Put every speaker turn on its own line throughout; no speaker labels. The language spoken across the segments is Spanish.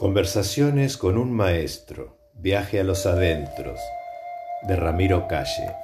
Conversaciones con un maestro, viaje a los adentros, de Ramiro Calle,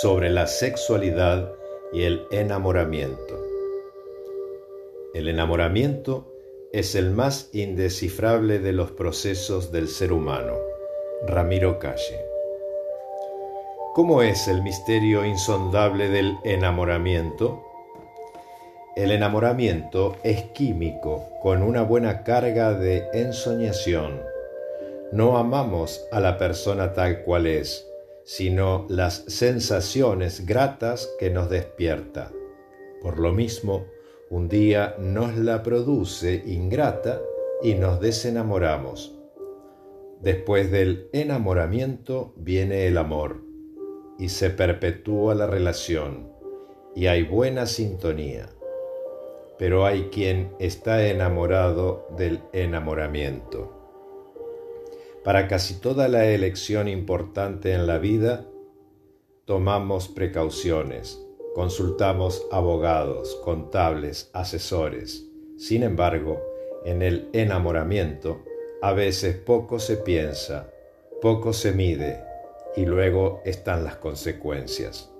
sobre la sexualidad y el enamoramiento. El enamoramiento es el más indescifrable de los procesos del ser humano. Ramiro Calle. ¿Cómo es el misterio insondable del enamoramiento? El enamoramiento es químico con una buena carga de ensoñación. No amamos a la persona tal cual es, sino las sensaciones gratas que nos despierta. Por lo mismo, un día nos la produce ingrata y nos desenamoramos. Después del enamoramiento viene el amor y se perpetúa la relación y hay buena sintonía pero hay quien está enamorado del enamoramiento. Para casi toda la elección importante en la vida, tomamos precauciones, consultamos abogados, contables, asesores. Sin embargo, en el enamoramiento, a veces poco se piensa, poco se mide y luego están las consecuencias.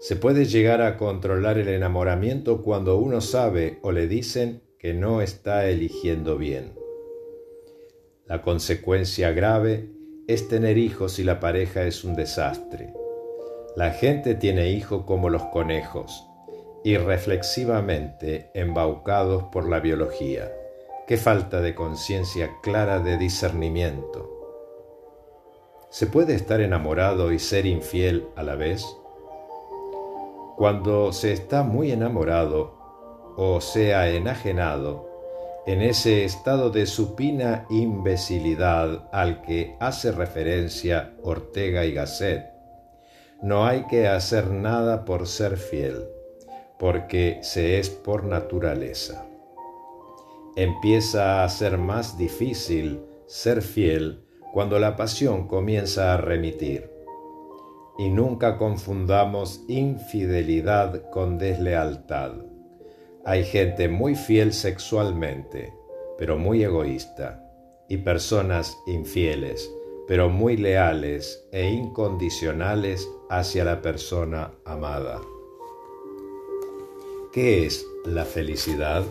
Se puede llegar a controlar el enamoramiento cuando uno sabe o le dicen que no está eligiendo bien. La consecuencia grave es tener hijos y la pareja es un desastre. La gente tiene hijos como los conejos, irreflexivamente embaucados por la biología. Qué falta de conciencia clara de discernimiento. ¿Se puede estar enamorado y ser infiel a la vez? Cuando se está muy enamorado o sea enajenado, en ese estado de supina imbecilidad al que hace referencia Ortega y Gasset, no hay que hacer nada por ser fiel, porque se es por naturaleza. Empieza a ser más difícil ser fiel cuando la pasión comienza a remitir y nunca confundamos infidelidad con deslealtad. Hay gente muy fiel sexualmente, pero muy egoísta, y personas infieles, pero muy leales e incondicionales hacia la persona amada. ¿Qué es la felicidad?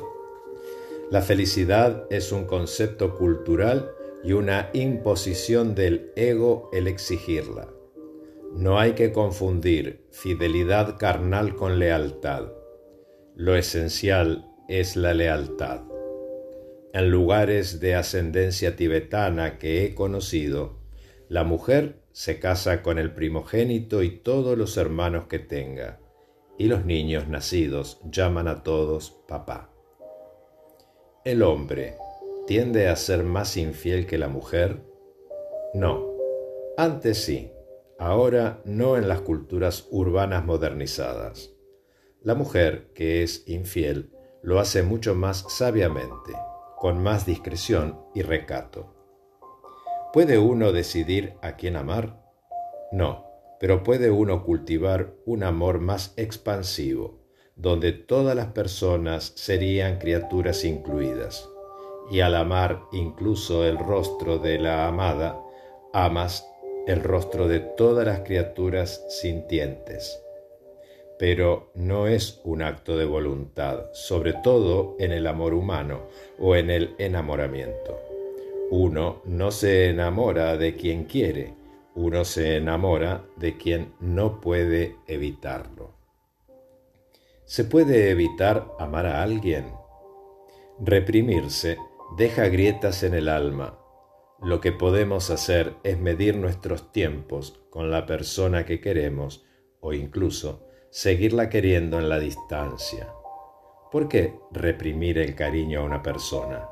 La felicidad es un concepto cultural y una imposición del ego el exigirla. No hay que confundir fidelidad carnal con lealtad. Lo esencial es la lealtad. En lugares de ascendencia tibetana que he conocido, la mujer se casa con el primogénito y todos los hermanos que tenga, y los niños nacidos llaman a todos papá. ¿El hombre tiende a ser más infiel que la mujer? No, antes sí ahora no en las culturas urbanas modernizadas. La mujer que es infiel lo hace mucho más sabiamente, con más discreción y recato. ¿Puede uno decidir a quién amar? No, pero puede uno cultivar un amor más expansivo, donde todas las personas serían criaturas incluidas, y al amar incluso el rostro de la amada, amas el rostro de todas las criaturas sintientes. Pero no es un acto de voluntad, sobre todo en el amor humano o en el enamoramiento. Uno no se enamora de quien quiere, uno se enamora de quien no puede evitarlo. ¿Se puede evitar amar a alguien? Reprimirse deja grietas en el alma, lo que podemos hacer es medir nuestros tiempos con la persona que queremos o incluso seguirla queriendo en la distancia. ¿Por qué reprimir el cariño a una persona?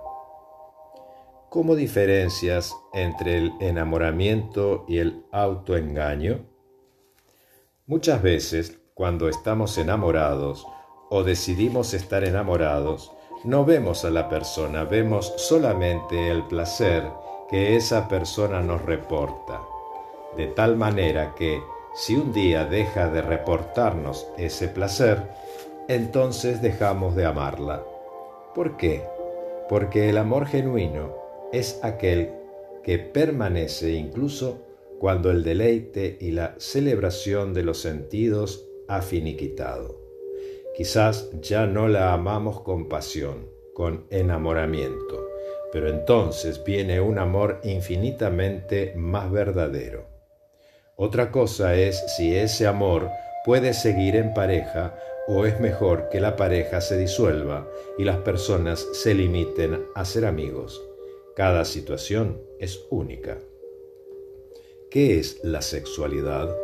¿Cómo diferencias entre el enamoramiento y el autoengaño? Muchas veces, cuando estamos enamorados o decidimos estar enamorados, no vemos a la persona, vemos solamente el placer que esa persona nos reporta, de tal manera que si un día deja de reportarnos ese placer, entonces dejamos de amarla. ¿Por qué? porque el amor genuino es aquel que permanece incluso cuando el deleite y la celebración de los sentidos ha finiquitado. Quizás ya no la amamos con pasión, con enamoramiento, pero entonces viene un amor infinitamente más verdadero. Otra cosa es si ese amor puede seguir en pareja o es mejor que la pareja se disuelva y las personas se limiten a ser amigos. Cada situación es única. ¿Qué es la sexualidad?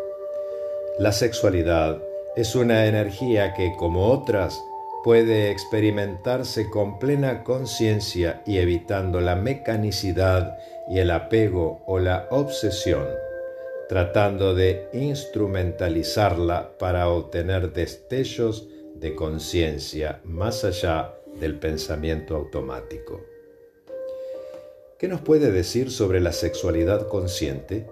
La sexualidad es una energía que, como otras, puede experimentarse con plena conciencia y evitando la mecanicidad y el apego o la obsesión, tratando de instrumentalizarla para obtener destellos de conciencia más allá del pensamiento automático. ¿Qué nos puede decir sobre la sexualidad consciente?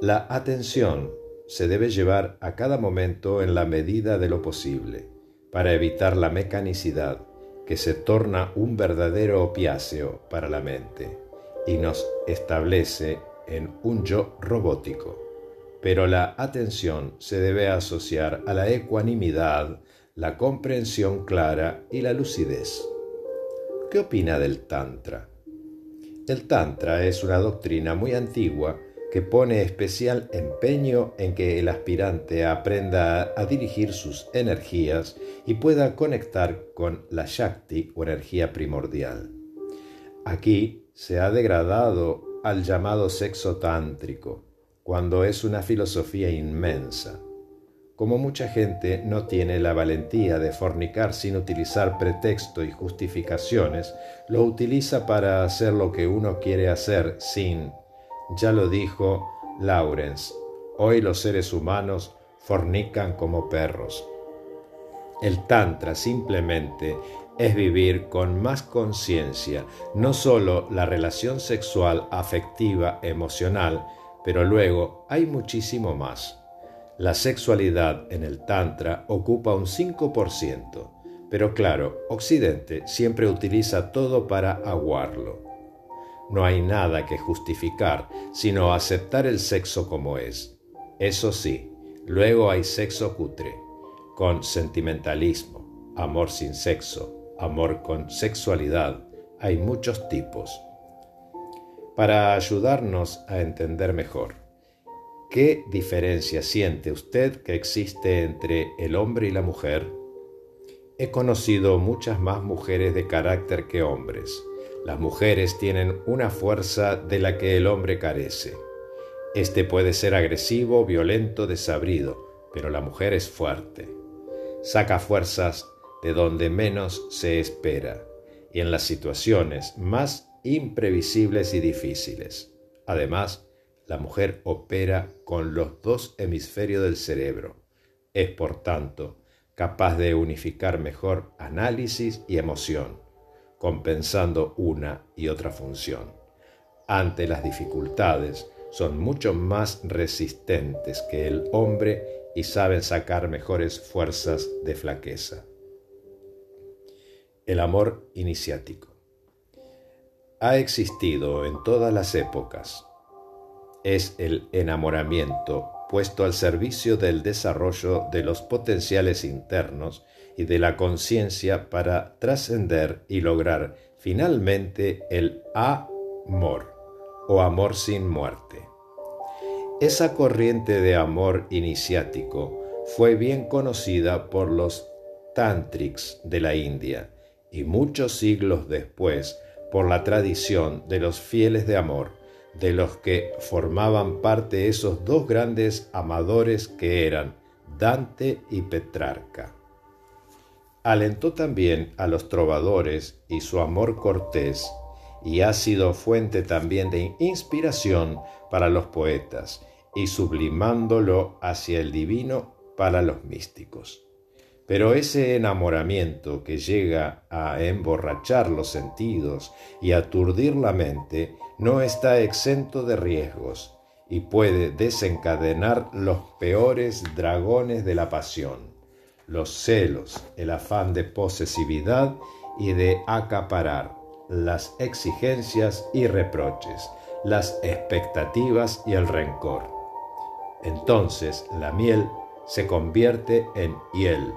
La atención se debe llevar a cada momento en la medida de lo posible para evitar la mecanicidad que se torna un verdadero opiáceo para la mente y nos establece en un yo robótico. Pero la atención se debe asociar a la ecuanimidad, la comprensión clara y la lucidez. ¿Qué opina del Tantra? El Tantra es una doctrina muy antigua que pone especial empeño en que el aspirante aprenda a dirigir sus energías y pueda conectar con la Shakti o energía primordial. Aquí se ha degradado al llamado sexo tántrico, cuando es una filosofía inmensa. Como mucha gente no tiene la valentía de fornicar sin utilizar pretexto y justificaciones, lo utiliza para hacer lo que uno quiere hacer sin ya lo dijo Lawrence, hoy los seres humanos fornican como perros. El Tantra simplemente es vivir con más conciencia, no solo la relación sexual, afectiva, emocional, pero luego hay muchísimo más. La sexualidad en el Tantra ocupa un 5%, pero claro, Occidente siempre utiliza todo para aguarlo. No hay nada que justificar, sino aceptar el sexo como es. Eso sí, luego hay sexo cutre, con sentimentalismo, amor sin sexo, amor con sexualidad. Hay muchos tipos. Para ayudarnos a entender mejor, ¿qué diferencia siente usted que existe entre el hombre y la mujer? He conocido muchas más mujeres de carácter que hombres las mujeres tienen una fuerza de la que el hombre carece. Este puede ser agresivo, violento, desabrido, pero la mujer es fuerte. Saca fuerzas de donde menos se espera y en las situaciones más imprevisibles y difíciles. Además, la mujer opera con los dos hemisferios del cerebro. Es, por tanto, capaz de unificar mejor análisis y emoción compensando una y otra función. Ante las dificultades, son mucho más resistentes que el hombre y saben sacar mejores fuerzas de flaqueza. El amor iniciático. Ha existido en todas las épocas. Es el enamoramiento puesto al servicio del desarrollo de los potenciales internos y de la conciencia para trascender y lograr finalmente el amor o amor sin muerte. Esa corriente de amor iniciático fue bien conocida por los tantrics de la India y muchos siglos después por la tradición de los fieles de amor, de los que formaban parte esos dos grandes amadores que eran Dante y Petrarca. Alentó también a los trovadores y su amor cortés, y ha sido fuente también de inspiración para los poetas, y sublimándolo hacia el divino para los místicos. Pero ese enamoramiento que llega a emborrachar los sentidos y aturdir la mente no está exento de riesgos y puede desencadenar los peores dragones de la pasión los celos, el afán de posesividad y de acaparar, las exigencias y reproches, las expectativas y el rencor. Entonces la miel se convierte en hiel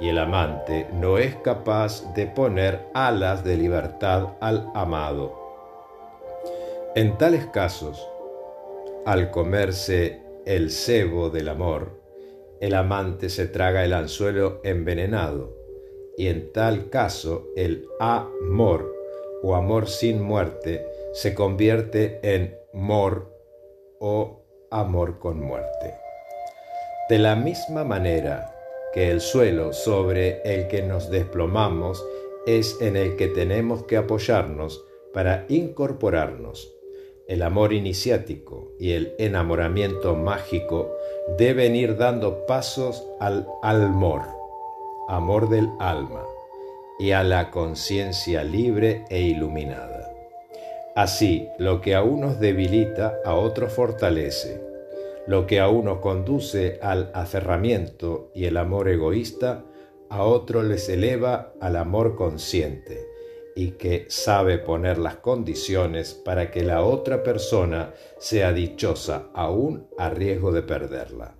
y el amante no es capaz de poner alas de libertad al amado. En tales casos, al comerse el cebo del amor, el amante se traga el anzuelo envenenado, y en tal caso el amor o amor sin muerte se convierte en mor o amor con muerte. De la misma manera que el suelo sobre el que nos desplomamos es en el que tenemos que apoyarnos para incorporarnos. El amor iniciático y el enamoramiento mágico deben ir dando pasos al almor, amor del alma, y a la conciencia libre e iluminada. Así, lo que a unos debilita, a otros fortalece. Lo que a uno conduce al aferramiento y el amor egoísta, a otro les eleva al amor consciente y que sabe poner las condiciones para que la otra persona sea dichosa aún a riesgo de perderla.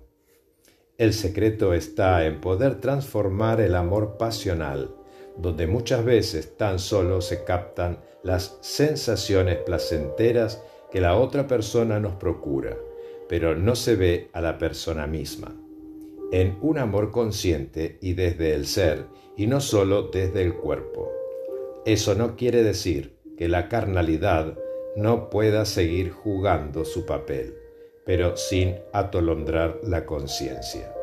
El secreto está en poder transformar el amor pasional, donde muchas veces tan solo se captan las sensaciones placenteras que la otra persona nos procura, pero no se ve a la persona misma, en un amor consciente y desde el ser, y no solo desde el cuerpo. Eso no quiere decir que la carnalidad no pueda seguir jugando su papel, pero sin atolondrar la conciencia.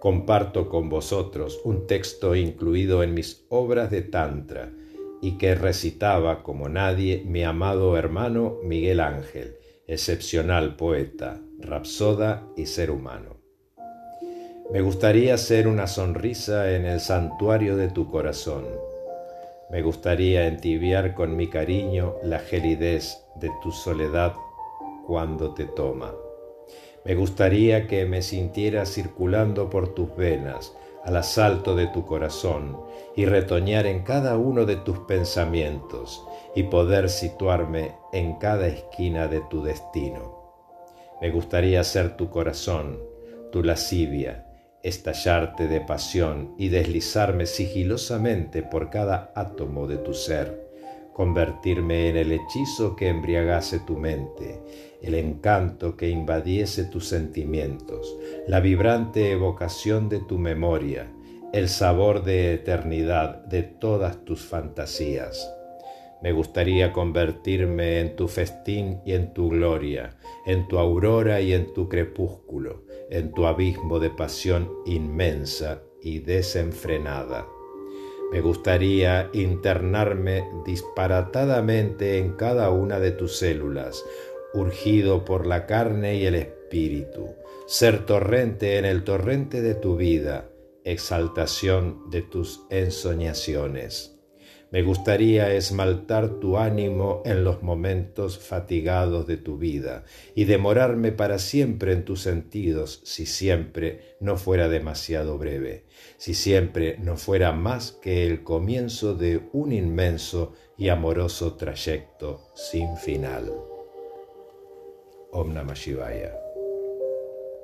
Comparto con vosotros un texto incluido en mis obras de Tantra y que recitaba como nadie mi amado hermano Miguel Ángel, excepcional poeta, rapsoda y ser humano. Me gustaría ser una sonrisa en el santuario de tu corazón me gustaría entibiar con mi cariño la gelidez de tu soledad cuando te toma. Me gustaría que me sintiera circulando por tus venas al asalto de tu corazón y retoñar en cada uno de tus pensamientos y poder situarme en cada esquina de tu destino. Me gustaría ser tu corazón, tu lascivia, estallarte de pasión y deslizarme sigilosamente por cada átomo de tu ser, convertirme en el hechizo que embriagase tu mente, el encanto que invadiese tus sentimientos, la vibrante evocación de tu memoria, el sabor de eternidad de todas tus fantasías. Me gustaría convertirme en tu festín y en tu gloria, en tu aurora y en tu crepúsculo, en tu abismo de pasión inmensa y desenfrenada. Me gustaría internarme disparatadamente en cada una de tus células, urgido por la carne y el espíritu, ser torrente en el torrente de tu vida, exaltación de tus ensoñaciones. Me gustaría esmaltar tu ánimo en los momentos fatigados de tu vida y demorarme para siempre en tus sentidos si siempre no fuera demasiado breve, si siempre no fuera más que el comienzo de un inmenso y amoroso trayecto sin final. Om Namah Shivaya.